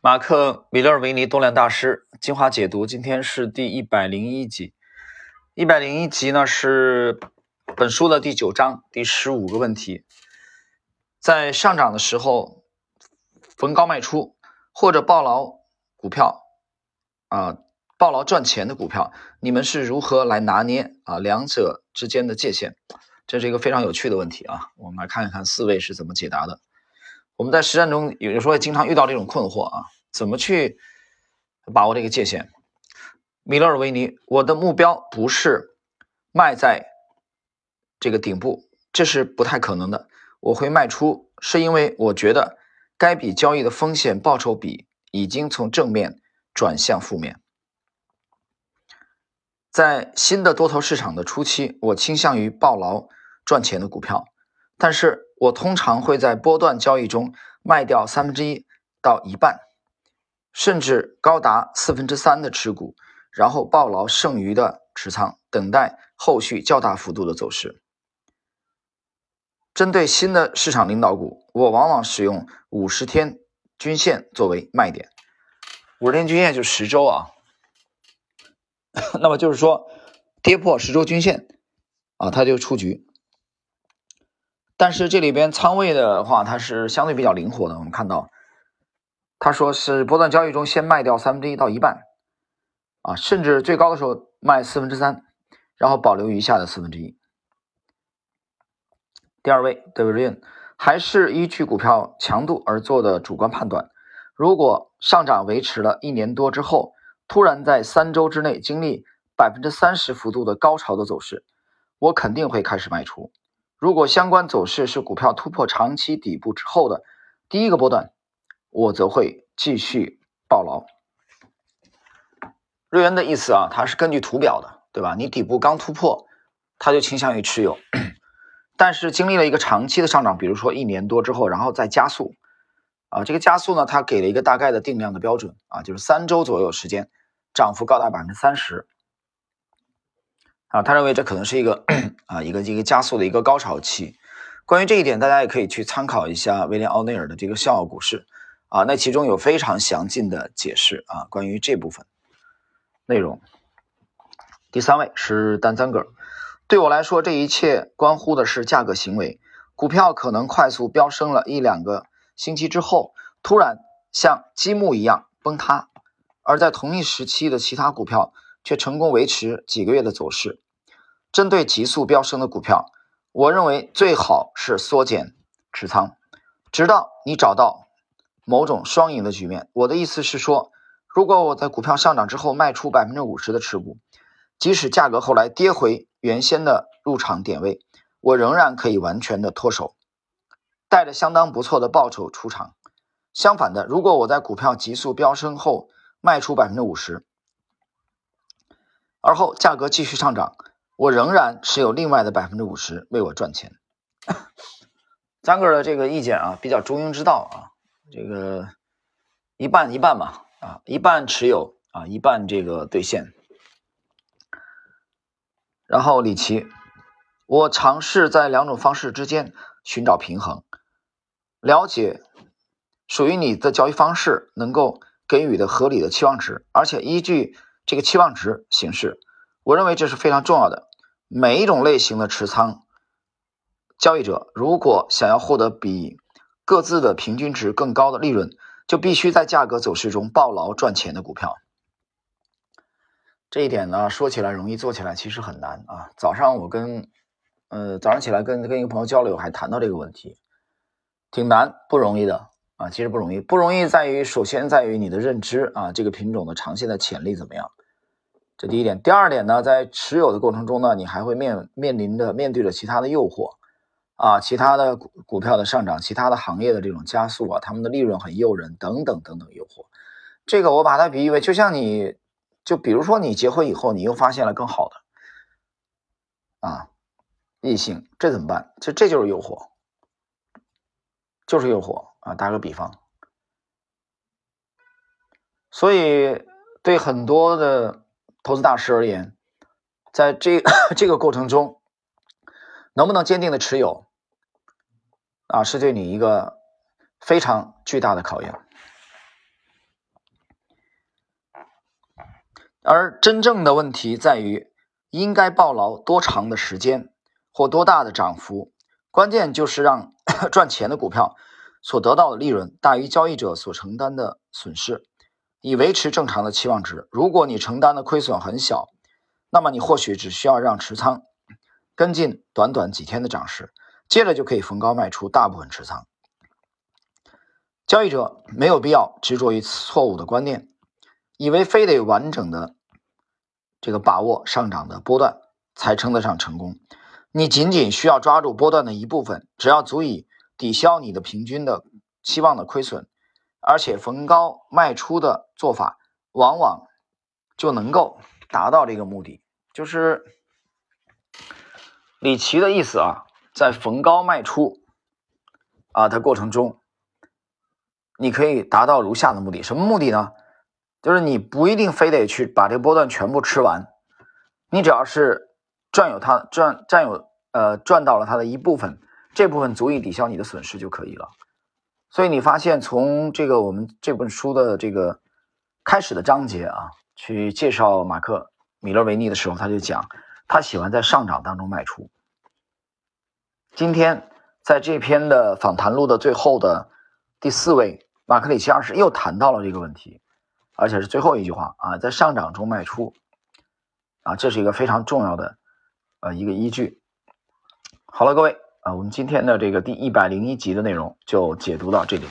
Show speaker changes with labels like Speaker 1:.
Speaker 1: 马克·米勒维尼多量大师精华解读，今天是第一百零一集。一百零一集呢是本书的第九章第十五个问题。在上涨的时候逢高卖出或者抱牢股票啊，抱牢赚钱的股票，你们是如何来拿捏啊两者之间的界限？这是一个非常有趣的问题啊！我们来看一看四位是怎么解答的。我们在实战中有的时候也经常遇到这种困惑啊，怎么去把握这个界限？米勒尔维尼，我的目标不是卖在这个顶部，这是不太可能的。我会卖出，是因为我觉得该笔交易的风险报酬比已经从正面转向负面。在新的多头市场的初期，我倾向于抱牢赚钱的股票，但是。我通常会在波段交易中卖掉三分之一到一半，甚至高达四分之三的持股，然后抱牢剩余的持仓，等待后续较大幅度的走势。针对新的市场领导股，我往往使用五十天均线作为卖点。五十天均线就十周啊，那么就是说跌破十周均线啊，它就出局。但是这里边仓位的话，它是相对比较灵活的。我们看到，他说是波段交易中先卖掉三分之一到一半，啊，甚至最高的时候卖四分之三，然后保留余下的四分之一。第二位 Davidian 还是依据股票强度而做的主观判断。如果上涨维持了一年多之后，突然在三周之内经历百分之三十幅度的高潮的走势，我肯定会开始卖出。如果相关走势是股票突破长期底部之后的第一个波段，我则会继续抱牢。瑞恩的意思啊，它是根据图表的，对吧？你底部刚突破，它就倾向于持有，但是经历了一个长期的上涨，比如说一年多之后，然后再加速，啊，这个加速呢，它给了一个大概的定量的标准啊，就是三周左右时间，涨幅高达百分之三十。啊，他认为这可能是一个啊一个一个加速的一个高潮期。关于这一点，大家也可以去参考一下威廉奥内尔的这个《笑傲股市》啊，那其中有非常详尽的解释啊，关于这部分内容。第三位是丹赞格尔，对我来说，这一切关乎的是价格行为。股票可能快速飙升了一两个星期之后，突然像积木一样崩塌，而在同一时期的其他股票。却成功维持几个月的走势。针对急速飙升的股票，我认为最好是缩减持仓，直到你找到某种双赢的局面。我的意思是说，如果我在股票上涨之后卖出百分之五十的持股，即使价格后来跌回原先的入场点位，我仍然可以完全的脱手，带着相当不错的报酬出场。相反的，如果我在股票急速飙升后卖出百分之五十，而后价格继续上涨，我仍然持有另外的百分之五十为我赚钱。张哥的这个意见啊，比较中庸之道啊，这个一半一半嘛啊，一半持有啊，一半这个兑现。然后李琦，我尝试在两种方式之间寻找平衡，了解属于你的交易方式能够给予的合理的期望值，而且依据。这个期望值形式，我认为这是非常重要的。每一种类型的持仓交易者，如果想要获得比各自的平均值更高的利润，就必须在价格走势中抱牢赚钱的股票。这一点呢，说起来容易，做起来其实很难啊。早上我跟呃早上起来跟跟一个朋友交流，还谈到这个问题，挺难，不容易的。啊，其实不容易，不容易在于，首先在于你的认知啊，这个品种的长线的潜力怎么样？这第一点。第二点呢，在持有的过程中呢，你还会面面临着面对着其他的诱惑啊，其他的股股票的上涨，其他的行业的这种加速啊，他们的利润很诱人，等等等等诱惑。这个我把它比喻为，就像你，就比如说你结婚以后，你又发现了更好的啊异性，这怎么办？这这就是诱惑，就是诱惑。啊，打个比方，所以对很多的投资大师而言，在这 这个过程中，能不能坚定的持有，啊，是对你一个非常巨大的考验。而真正的问题在于，应该抱牢多长的时间或多大的涨幅？关键就是让 赚钱的股票所得到的利润大于交易者所承担的损失。以维持正常的期望值。如果你承担的亏损很小，那么你或许只需要让持仓跟进短短几天的涨势，接着就可以逢高卖出大部分持仓。交易者没有必要执着于错误的观念，以为非得完整的这个把握上涨的波段才称得上成功。你仅仅需要抓住波段的一部分，只要足以抵消你的平均的期望的亏损，而且逢高卖出的做法，往往就能够达到这个目的。就是李琦的意思啊，在逢高卖出啊的过程中。你可以达到如下的目的，什么目的呢？就是你不一定非得去把这个波段全部吃完，你只要是占有它赚占有呃赚到了它的一部分，这部分足以抵消你的损失就可以了。所以你发现从这个我们这本书的这个开始的章节啊，去介绍马克米勒维尼的时候，他就讲他喜欢在上涨当中卖出。今天在这篇的访谈录的最后的第四位。马克里奇二世又谈到了这个问题，而且是最后一句话啊，在上涨中卖出啊，这是一个非常重要的呃一个依据。好了，各位啊，我们今天的这个第一百零一集的内容就解读到这里。